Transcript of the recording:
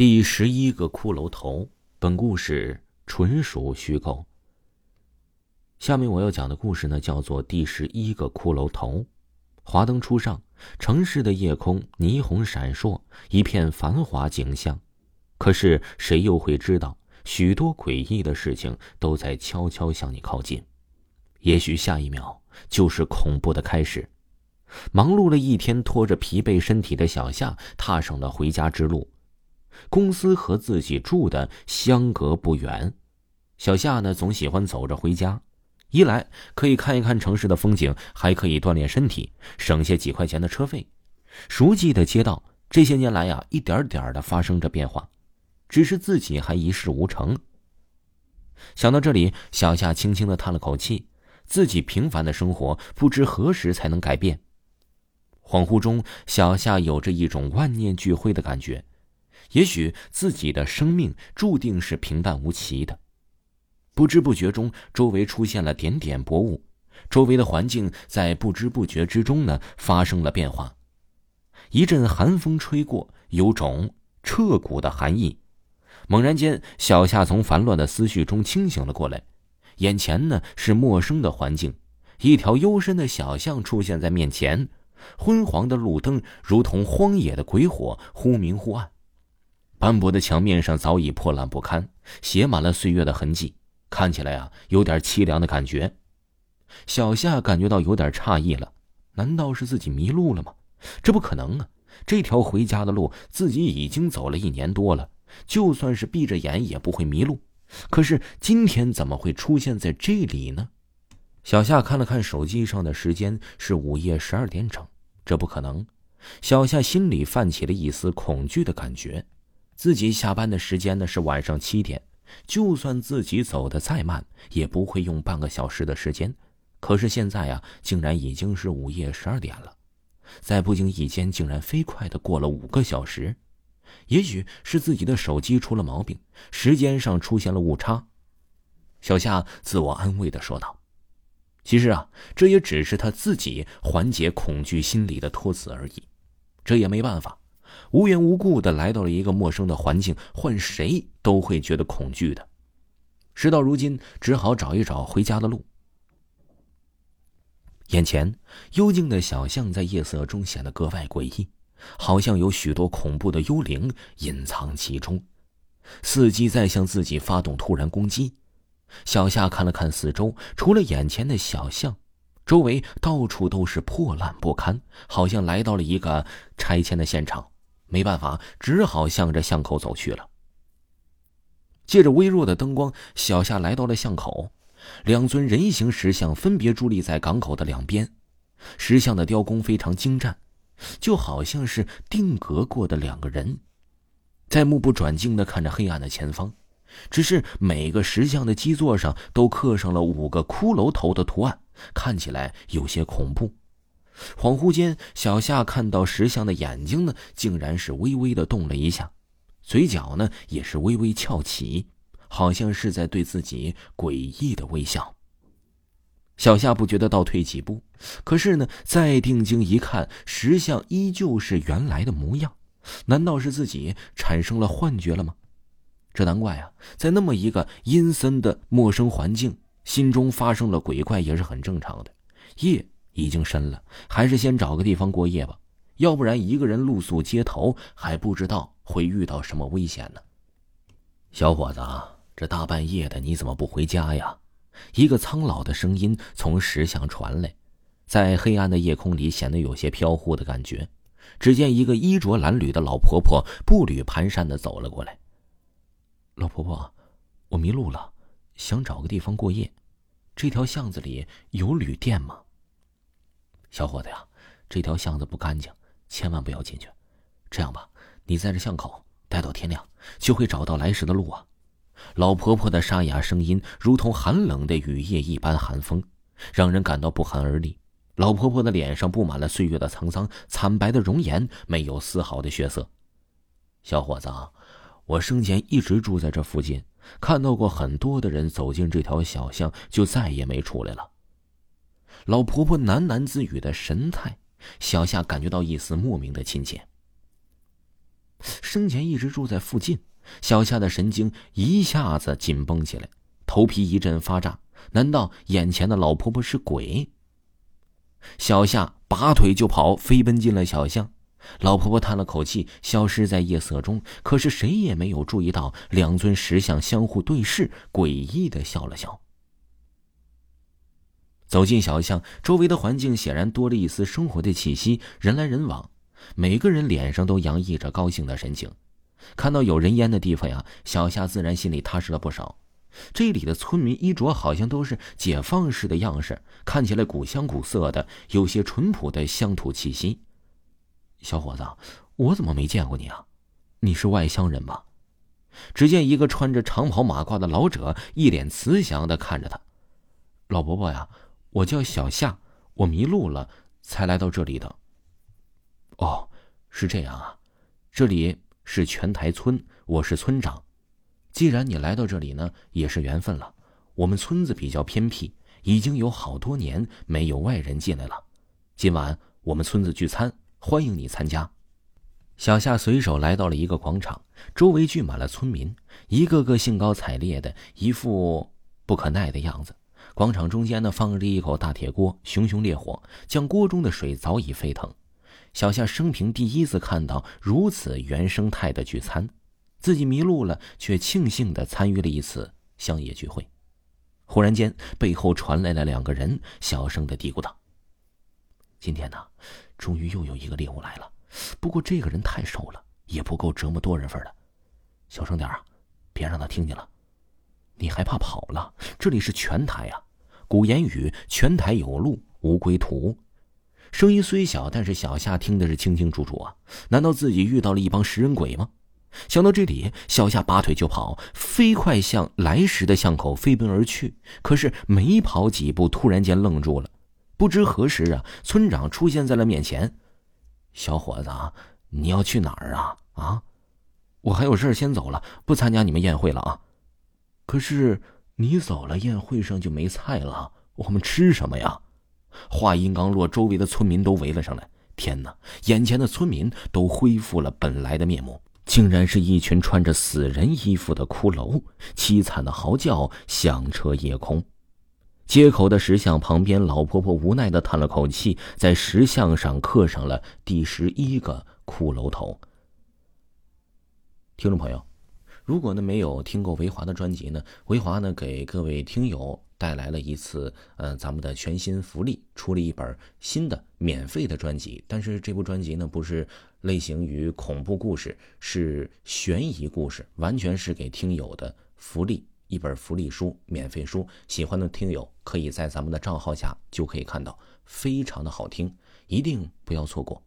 第十一个骷髅头，本故事纯属虚构。下面我要讲的故事呢，叫做《第十一个骷髅头》。华灯初上，城市的夜空霓虹闪烁，一片繁华景象。可是谁又会知道，许多诡异的事情都在悄悄向你靠近？也许下一秒就是恐怖的开始。忙碌了一天，拖着疲惫身体的小夏踏上了回家之路。公司和自己住的相隔不远，小夏呢总喜欢走着回家，一来可以看一看城市的风景，还可以锻炼身体，省下几块钱的车费。熟悉的街道这些年来呀，一点点的发生着变化，只是自己还一事无成。想到这里，小夏轻轻的叹了口气，自己平凡的生活不知何时才能改变。恍惚中，小夏有着一种万念俱灰的感觉。也许自己的生命注定是平淡无奇的。不知不觉中，周围出现了点点薄雾，周围的环境在不知不觉之中呢发生了变化。一阵寒风吹过，有种彻骨的寒意。猛然间，小夏从烦乱的思绪中清醒了过来，眼前呢是陌生的环境，一条幽深的小巷出现在面前，昏黄的路灯如同荒野的鬼火，忽明忽暗。斑驳的墙面上早已破烂不堪，写满了岁月的痕迹，看起来啊有点凄凉的感觉。小夏感觉到有点诧异了，难道是自己迷路了吗？这不可能啊！这条回家的路自己已经走了一年多了，就算是闭着眼也不会迷路。可是今天怎么会出现在这里呢？小夏看了看手机上的时间，是午夜十二点整，这不可能。小夏心里泛起了一丝恐惧的感觉。自己下班的时间呢是晚上七点，就算自己走的再慢，也不会用半个小时的时间。可是现在呀，竟然已经是午夜十二点了，在不经意间竟然飞快的过了五个小时。也许是自己的手机出了毛病，时间上出现了误差。小夏自我安慰的说道：“其实啊，这也只是他自己缓解恐惧心理的托词而已，这也没办法。”无缘无故的来到了一个陌生的环境，换谁都会觉得恐惧的。事到如今，只好找一找回家的路。眼前幽静的小巷在夜色中显得格外诡异，好像有许多恐怖的幽灵隐藏其中，伺机在向自己发动突然攻击。小夏看了看四周，除了眼前的小巷，周围到处都是破烂不堪，好像来到了一个拆迁的现场。没办法，只好向着巷口走去了。借着微弱的灯光，小夏来到了巷口，两尊人形石像分别伫立在港口的两边，石像的雕工非常精湛，就好像是定格过的两个人，在目不转睛的看着黑暗的前方。只是每个石像的基座上都刻上了五个骷髅头的图案，看起来有些恐怖。恍惚间，小夏看到石像的眼睛呢，竟然是微微的动了一下，嘴角呢也是微微翘起，好像是在对自己诡异的微笑。小夏不觉得倒退几步，可是呢，再定睛一看，石像依旧是原来的模样，难道是自己产生了幻觉了吗？这难怪啊，在那么一个阴森的陌生环境，心中发生了鬼怪也是很正常的。夜。已经深了，还是先找个地方过夜吧，要不然一个人露宿街头，还不知道会遇到什么危险呢。小伙子，这大半夜的，你怎么不回家呀？一个苍老的声音从石像传来，在黑暗的夜空里显得有些飘忽的感觉。只见一个衣着褴褛的老婆婆步履蹒跚的走了过来。老婆婆，我迷路了，想找个地方过夜，这条巷子里有旅店吗？小伙子呀，这条巷子不干净，千万不要进去。这样吧，你在这巷口待到天亮，就会找到来时的路啊。老婆婆的沙哑声音如同寒冷的雨夜一般寒风，让人感到不寒而栗。老婆婆的脸上布满了岁月的沧桑，惨白的容颜没有丝毫的血色。小伙子，我生前一直住在这附近，看到过很多的人走进这条小巷，就再也没出来了。老婆婆喃喃自语的神态，小夏感觉到一丝莫名的亲切。生前一直住在附近。小夏的神经一下子紧绷起来，头皮一阵发炸。难道眼前的老婆婆是鬼？小夏拔腿就跑，飞奔进了小巷。老婆婆叹了口气，消失在夜色中。可是谁也没有注意到，两尊石像相互对视，诡异的笑了笑。走进小巷，周围的环境显然多了一丝生活的气息，人来人往，每个人脸上都洋溢着高兴的神情。看到有人烟的地方呀，小夏自然心里踏实了不少。这里的村民衣着好像都是解放式的样式，看起来古香古色的，有些淳朴的乡土气息。小伙子，我怎么没见过你啊？你是外乡人吗？只见一个穿着长袍马褂的老者一脸慈祥的看着他。老伯伯呀，我叫小夏，我迷路了，才来到这里的。哦，是这样啊，这里是全台村，我是村长。既然你来到这里呢，也是缘分了。我们村子比较偏僻，已经有好多年没有外人进来了。今晚我们村子聚餐。欢迎你参加。小夏随手来到了一个广场，周围聚满了村民，一个个兴高采烈的，一副不可耐的样子。广场中间呢，放着一口大铁锅，熊熊烈火，将锅中的水早已沸腾。小夏生平第一次看到如此原生态的聚餐，自己迷路了，却庆幸的参与了一次乡野聚会。忽然间，背后传来了两个人小声的嘀咕道：“今天呢？”终于又有一个猎物来了，不过这个人太瘦了，也不够折磨多人份的。小声点啊，别让他听见了。你还怕跑了？这里是全台啊！古言语“全台有路无归途”，声音虽小，但是小夏听的是清清楚楚啊。难道自己遇到了一帮食人鬼吗？想到这里，小夏拔腿就跑，飞快向来时的巷口飞奔而去。可是没跑几步，突然间愣住了。不知何时啊，村长出现在了面前。小伙子，你要去哪儿啊？啊，我还有事先走了，不参加你们宴会了啊。可是你走了，宴会上就没菜了，我们吃什么呀？话音刚落，周围的村民都围了上来。天哪，眼前的村民都恢复了本来的面目，竟然是一群穿着死人衣服的骷髅，凄惨的嚎叫响彻夜空。街口的石像旁边，老婆婆无奈的叹了口气，在石像上刻上了第十一个骷髅头。听众朋友，如果呢没有听过维华的专辑呢，维华呢给各位听友带来了一次，呃，咱们的全新福利，出了一本新的免费的专辑。但是这部专辑呢不是类型于恐怖故事，是悬疑故事，完全是给听友的福利。一本福利书，免费书，喜欢的听友可以在咱们的账号下就可以看到，非常的好听，一定不要错过。